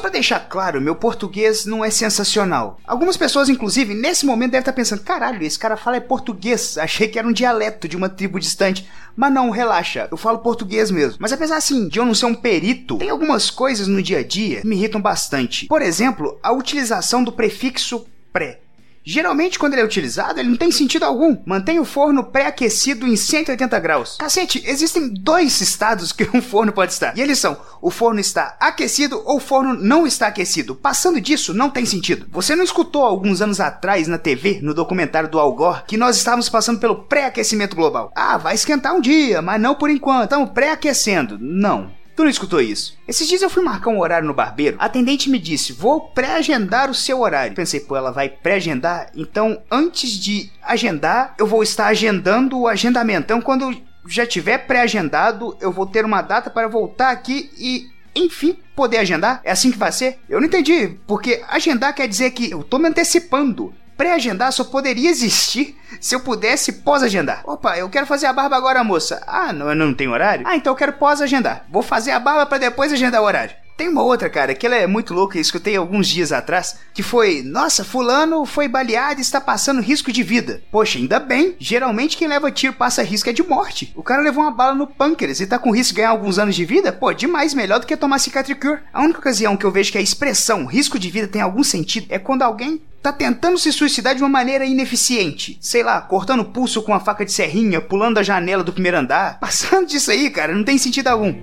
Só pra deixar claro, meu português não é sensacional. Algumas pessoas, inclusive, nesse momento devem estar pensando: caralho, esse cara fala é português. Achei que era um dialeto de uma tribo distante. Mas não, relaxa, eu falo português mesmo. Mas apesar assim de eu não ser um perito, tem algumas coisas no dia a dia que me irritam bastante. Por exemplo, a utilização do prefixo pré. Geralmente, quando ele é utilizado, ele não tem sentido algum. Mantém o forno pré-aquecido em 180 graus. Cacete, existem dois estados que um forno pode estar. E eles são: o forno está aquecido ou o forno não está aquecido. Passando disso, não tem sentido. Você não escutou alguns anos atrás na TV, no documentário do Al Gore, que nós estávamos passando pelo pré-aquecimento global? Ah, vai esquentar um dia, mas não por enquanto. Estamos pré-aquecendo. Não. Tu não escutou isso? Esses dias eu fui marcar um horário no barbeiro. A atendente me disse: Vou pré-agendar o seu horário. Pensei, pô, ela vai pré-agendar? Então, antes de agendar, eu vou estar agendando o agendamento. Então, quando já tiver pré-agendado, eu vou ter uma data para voltar aqui e enfim, poder agendar? É assim que vai ser? Eu não entendi, porque agendar quer dizer que eu tô me antecipando pré-agendar só poderia existir se eu pudesse pós-agendar. Opa, eu quero fazer a barba agora, moça. Ah, não, não tem horário? Ah, então eu quero pós-agendar. Vou fazer a barba para depois agendar o horário. Tem uma outra, cara, que ela é muito louca, eu escutei alguns dias atrás, que foi: Nossa, Fulano foi baleado e está passando risco de vida. Poxa, ainda bem, geralmente quem leva tiro passa risco é de morte. O cara levou uma bala no pâncreas e tá com risco de ganhar alguns anos de vida? Pô, demais, melhor do que tomar Cicatricure. A única ocasião que eu vejo que a expressão risco de vida tem algum sentido é quando alguém tá tentando se suicidar de uma maneira ineficiente. Sei lá, cortando o pulso com uma faca de serrinha, pulando da janela do primeiro andar. Passando disso aí, cara, não tem sentido algum.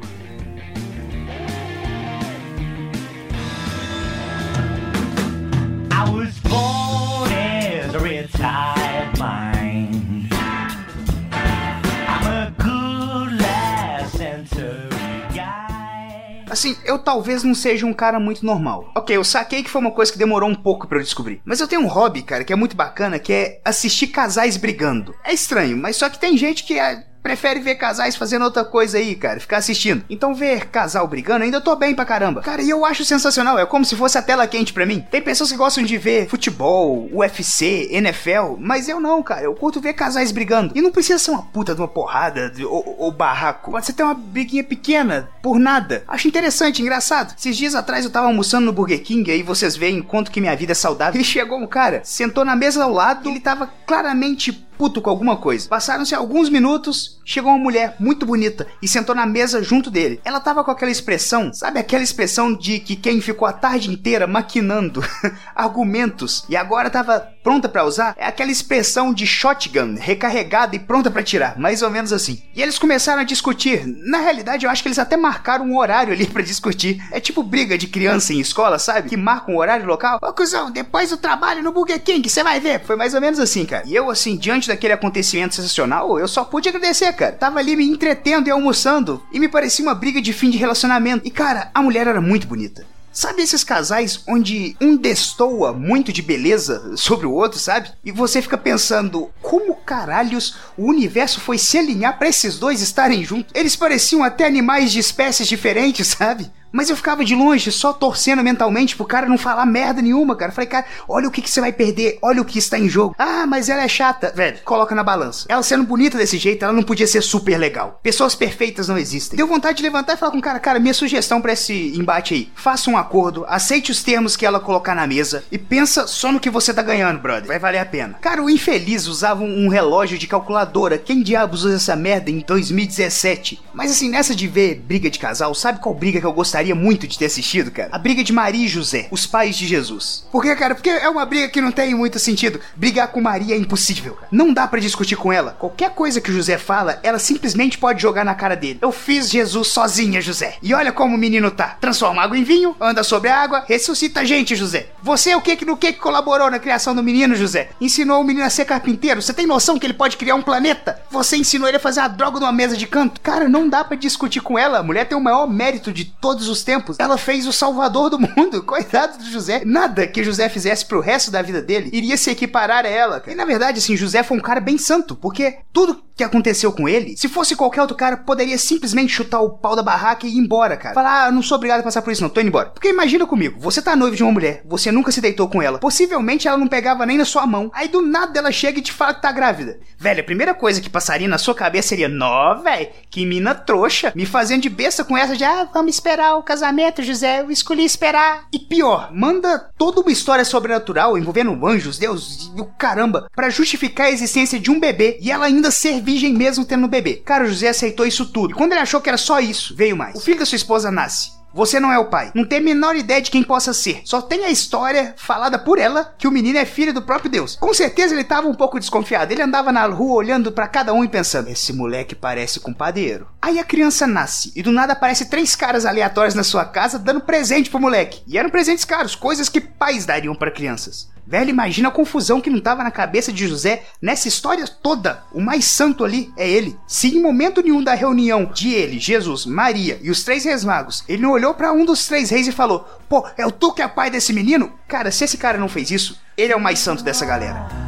Assim, eu talvez não seja um cara muito normal. Ok, eu saquei que foi uma coisa que demorou um pouco pra eu descobrir. Mas eu tenho um hobby, cara, que é muito bacana, que é assistir casais brigando. É estranho, mas só que tem gente que é prefere ver casais fazendo outra coisa aí, cara, ficar assistindo. Então ver casal brigando, ainda tô bem pra caramba. Cara, e eu acho sensacional, é como se fosse a tela quente pra mim. Tem pessoas que gostam de ver futebol, UFC, NFL, mas eu não, cara, eu curto ver casais brigando. E não precisa ser uma puta de uma porrada ou, ou barraco. Pode ser ter uma briguinha pequena, por nada. Acho interessante, engraçado. Esses dias atrás eu tava almoçando no Burger King, aí vocês veem quanto que minha vida é saudável. E chegou um cara, sentou na mesa ao lado, ele tava claramente puto com alguma coisa. Passaram-se alguns minutos, chegou uma mulher muito bonita e sentou na mesa junto dele. Ela tava com aquela expressão, sabe aquela expressão de que quem ficou a tarde inteira maquinando argumentos e agora tava pronta pra usar? É aquela expressão de shotgun, recarregada e pronta pra tirar, mais ou menos assim. E eles começaram a discutir. Na realidade, eu acho que eles até marcaram um horário ali pra discutir. É tipo briga de criança em escola, sabe? Que marca um horário local. Ô, cuzão, depois do trabalho no Burger King, você vai ver. Foi mais ou menos assim, cara. E eu, assim, diante daquele acontecimento sensacional, eu só pude agradecer, cara. Tava ali me entretendo e almoçando. E me parecia uma briga de fim de relacionamento. E, cara, a mulher era muito bonita. Sabe esses casais onde um destoa muito de beleza sobre o outro, sabe? E você fica pensando, como caralhos o universo foi se alinhar pra esses dois estarem juntos? Eles pareciam até animais de espécies diferentes, sabe? Mas eu ficava de longe, só torcendo mentalmente pro cara não falar merda nenhuma, cara. Falei, cara, olha o que, que você vai perder, olha o que está em jogo. Ah, mas ela é chata. Velho, coloca na balança. Ela sendo bonita desse jeito, ela não podia ser super legal. Pessoas perfeitas não existem. Deu vontade de levantar e falar com o cara, cara, minha sugestão pra esse embate aí. Faça um acordo, aceite os termos que ela colocar na mesa e pensa só no que você tá ganhando, brother. Vai valer a pena. Cara, o infeliz usava um relógio de calculadora. Quem diabos usa essa merda em 2017? Mas assim, nessa de ver briga de casal, sabe qual briga que eu gostaria muito de ter assistido, cara? A briga de Maria e José, os pais de Jesus. Por quê, cara? Porque é uma briga que não tem muito sentido. Brigar com Maria é impossível, cara. Não dá pra discutir com ela. Qualquer coisa que o José fala, ela simplesmente pode jogar na cara dele. Eu fiz Jesus sozinha, José. E olha como o menino tá. Transforma água em vinho, anda sobre a água, ressuscita a gente, José. Você o que que no que que colaborou na criação do menino, José? Ensinou o menino a ser carpinteiro. Você tem noção que ele pode criar um planeta? Você ensinou ele a fazer a droga numa mesa de canto? Cara, não dá pra discutir com ela. A mulher tem o maior mérito de todos os tempos. Ela fez o salvador do mundo. Coitado do José. Nada que José fizesse pro resto da vida dele iria se equiparar a ela. E na verdade, assim, José foi um cara bem santo, porque tudo que aconteceu com ele, se fosse qualquer outro cara, poderia simplesmente chutar o pau da barraca e ir embora, cara. Falar, ah, não sou obrigado a passar por isso, não, tô indo embora. Porque imagina comigo, você tá noivo de uma mulher, você nunca se deitou com ela, possivelmente ela não pegava nem na sua mão, aí do nada ela chega e te fala que tá grávida. Velho, a primeira coisa que passaria na sua cabeça seria, nó, velho, que mina trouxa, me fazendo de besta com essa de, ah, vamos esperar o casamento, José, eu escolhi esperar. E pior, manda toda uma história sobrenatural envolvendo anjos, Deus e o caramba, para justificar a existência de um bebê e ela ainda ser virgem mesmo tendo um bebê. Cara, o José aceitou isso tudo. E quando ele achou que era só isso, veio mais. O filho da sua esposa nasce. Você não é o pai. Não tem a menor ideia de quem possa ser. Só tem a história falada por ela que o menino é filho do próprio Deus. Com certeza ele tava um pouco desconfiado. Ele andava na rua olhando para cada um e pensando: esse moleque parece com padeiro. Aí a criança nasce e do nada aparece três caras aleatórios na sua casa dando presente pro moleque. E eram presentes caros, coisas que pais dariam para crianças. Velho, imagina a confusão que não tava na cabeça de José nessa história toda. O mais santo ali é ele. Se em momento nenhum da reunião de ele, Jesus, Maria e os três reis magos, ele não olhou para um dos três reis e falou: Pô, é o tu que é pai desse menino? Cara, se esse cara não fez isso, ele é o mais santo dessa galera.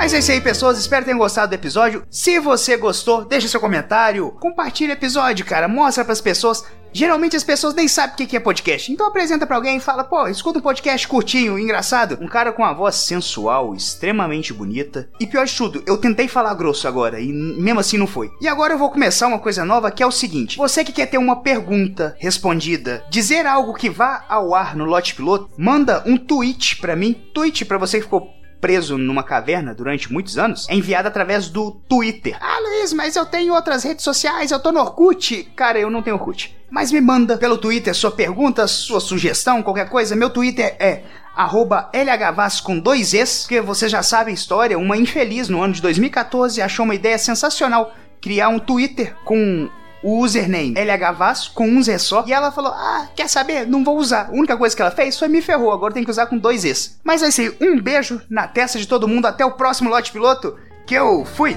Mas é isso aí, pessoas. Espero que tenham gostado do episódio. Se você gostou, deixa seu comentário, compartilha o episódio, cara. Mostra pras pessoas. Geralmente as pessoas nem sabem o que é podcast. Então apresenta pra alguém e fala, pô, escuta um podcast curtinho, engraçado. Um cara com uma voz sensual, extremamente bonita. E pior de tudo, eu tentei falar grosso agora e mesmo assim não foi. E agora eu vou começar uma coisa nova que é o seguinte: você que quer ter uma pergunta respondida, dizer algo que vá ao ar no lote piloto, manda um tweet pra mim. Tweet pra você que ficou preso numa caverna durante muitos anos, é enviado através do Twitter. Ah, Luiz, mas eu tenho outras redes sociais, eu tô no Orkut. Cara, eu não tenho Orkut. Mas me manda pelo Twitter sua pergunta, sua sugestão, qualquer coisa. Meu Twitter é arroba LHVAS com dois Es, porque você já sabe a história, uma infeliz no ano de 2014 achou uma ideia sensacional criar um Twitter com o username LHVAS com um Z só. E ela falou: Ah, quer saber? Não vou usar. A única coisa que ela fez foi me ferrou. Agora tem que usar com dois Es. Mas é isso aí. Um beijo na testa de todo mundo. Até o próximo lote piloto. Que eu fui!